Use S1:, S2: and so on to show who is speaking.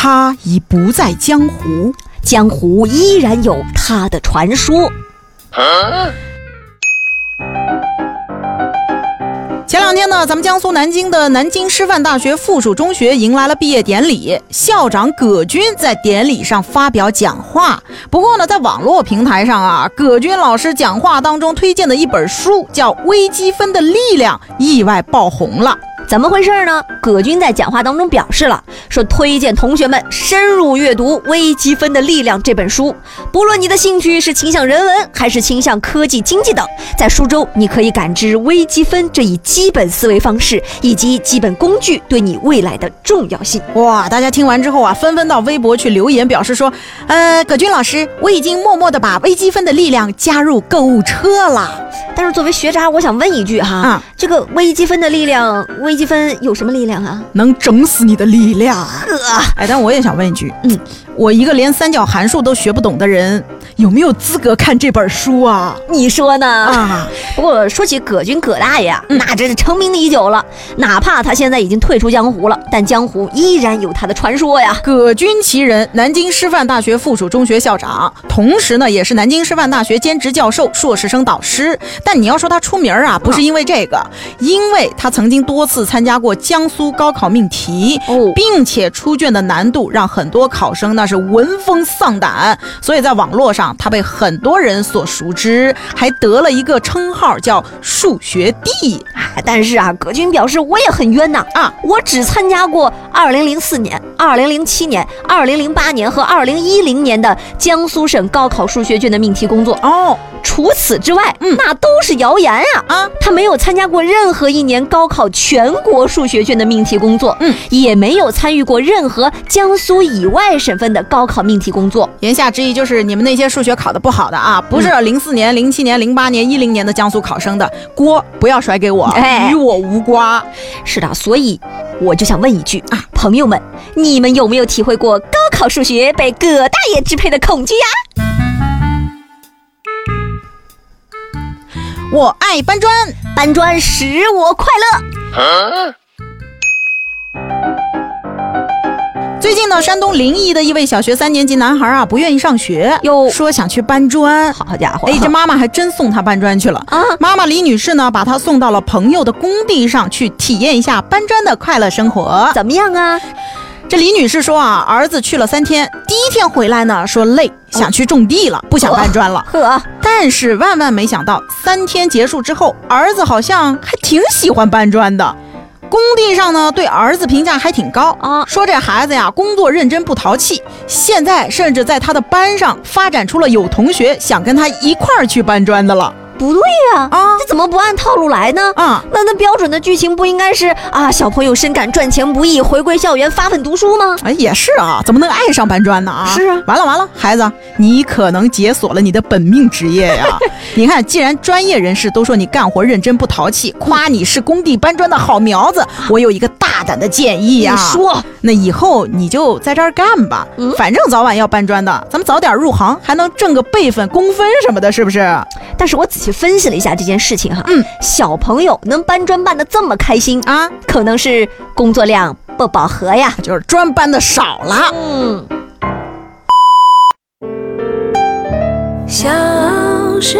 S1: 他已不在江湖，
S2: 江湖依然有他的传说。
S1: 前两天呢，咱们江苏南京的南京师范大学附属中学迎来了毕业典礼，校长葛军在典礼上发表讲话。不过呢，在网络平台上啊，葛军老师讲话当中推荐的一本书叫《微积分的力量》，意外爆红了。
S2: 怎么回事呢？葛军在讲话当中表示了，说推荐同学们深入阅读《微积分的力量》这本书。不论你的兴趣是倾向人文还是倾向科技经济等，在书中你可以感知微积分这一基本思维方式以及基本工具对你未来的重要性。
S1: 哇！大家听完之后啊，纷纷到微博去留言，表示说，呃，葛军老师，我已经默默的把《微积分的力量》加入购物车了。
S2: 但是作为学渣，我想问一句哈，
S1: 啊
S2: 这个微积分的力量，微积分有什么力量啊？
S1: 能整死你的力量。
S2: 呵，
S1: 哎，但我也想问一句，
S2: 嗯，
S1: 我一个连三角函数都学不懂的人，有没有资格看这本书啊？
S2: 你说呢？
S1: 啊，
S2: 不过说起葛军葛大爷那真是成名已久了。哪怕他现在已经退出江湖了，但江湖依然有他的传说呀。
S1: 葛军其人，南京师范大学附属中学校长，同时呢，也是南京师范大学兼职教授、硕士生导师。但你要说他出名儿啊，不是因为这个，因为他曾经多次参加过江苏高考命题，
S2: 哦
S1: 并且出卷的难度让很多考生那是闻风丧胆，所以在网络上他被很多人所熟知，还得了一个称号叫“数学帝
S2: 哎但是啊，葛军表示我也很冤呐。
S1: 啊，
S2: 我只参加过2004年、2007年、2008年和2010年的江苏省高考数学卷的命题工作”。
S1: 哦
S2: 除此之外，
S1: 嗯
S2: 那都是谣言啊。
S1: 啊，
S2: 他没有参加过任何一年高考全国数学卷的命题工作，
S1: 嗯，
S2: 也没有参与过任何江苏以外省份的高考命题工作。
S1: 言下之意就是你们那些数学考得不好的啊，不是零四年、零七年、零八年、一零年的江苏考生的锅，不要甩给我，
S2: 哎
S1: 与我无瓜。
S2: 是的，所以我就想问一句啊，朋友们，你们有没有体会过高考数学被葛大爷支配的恐惧呀？
S1: 我爱搬砖，
S2: 搬砖使我快乐。
S1: 最近呢，山东临沂的一位小学三年级男孩啊，不愿意上学，
S2: 又
S1: 说想去搬砖。
S2: 好家伙，
S1: 哎，这妈妈还真送他搬砖去了。
S2: 啊，
S1: 妈妈李女士呢，把他送到了朋友的工地上去体验一下搬砖的快乐生活。
S2: 怎么样啊？
S1: 这李女士说啊，儿子去了三天，第一天回来呢，说累，想去种地了，不想搬砖了。
S2: 呵，
S1: 但是万万没想到，三天结束之后，儿子好像还挺喜欢搬砖的。工地上呢，对儿子评价还挺高
S2: 啊
S1: 说这孩子呀，工作认真不淘气。现在甚至在他的班上发展出了有同学想跟他一块儿去搬砖的了
S2: 不对呀、
S1: 啊
S2: 这怎么不按套路来呢？
S1: 啊！
S2: 那那标准的剧情不应该是啊，小朋友深感赚钱不易，回归校园发奋读书吗？
S1: 哎，也是啊，怎么能爱上搬砖呢？啊，
S2: 是啊
S1: 完了完了，孩子，你可能解锁了你的本命职业呀！你看，既然专业人士都说你干活认真不淘气，夸你是工地搬砖的好苗子，我有一个大胆的建议呀。
S2: 你说，
S1: 那以后你就在这儿干吧，
S2: 嗯
S1: 反正早晚要搬砖的，咱们早点入行，还能挣个辈分、工分什么的，是不是？
S2: 但是我仔细分析了一下这件事情哈，
S1: 嗯，
S2: 小朋友能搬砖搬的这么开心，
S1: 啊，
S2: 可能是工作量不饱和呀。
S1: 就是砖搬的少了。
S2: 嗯，
S3: 小时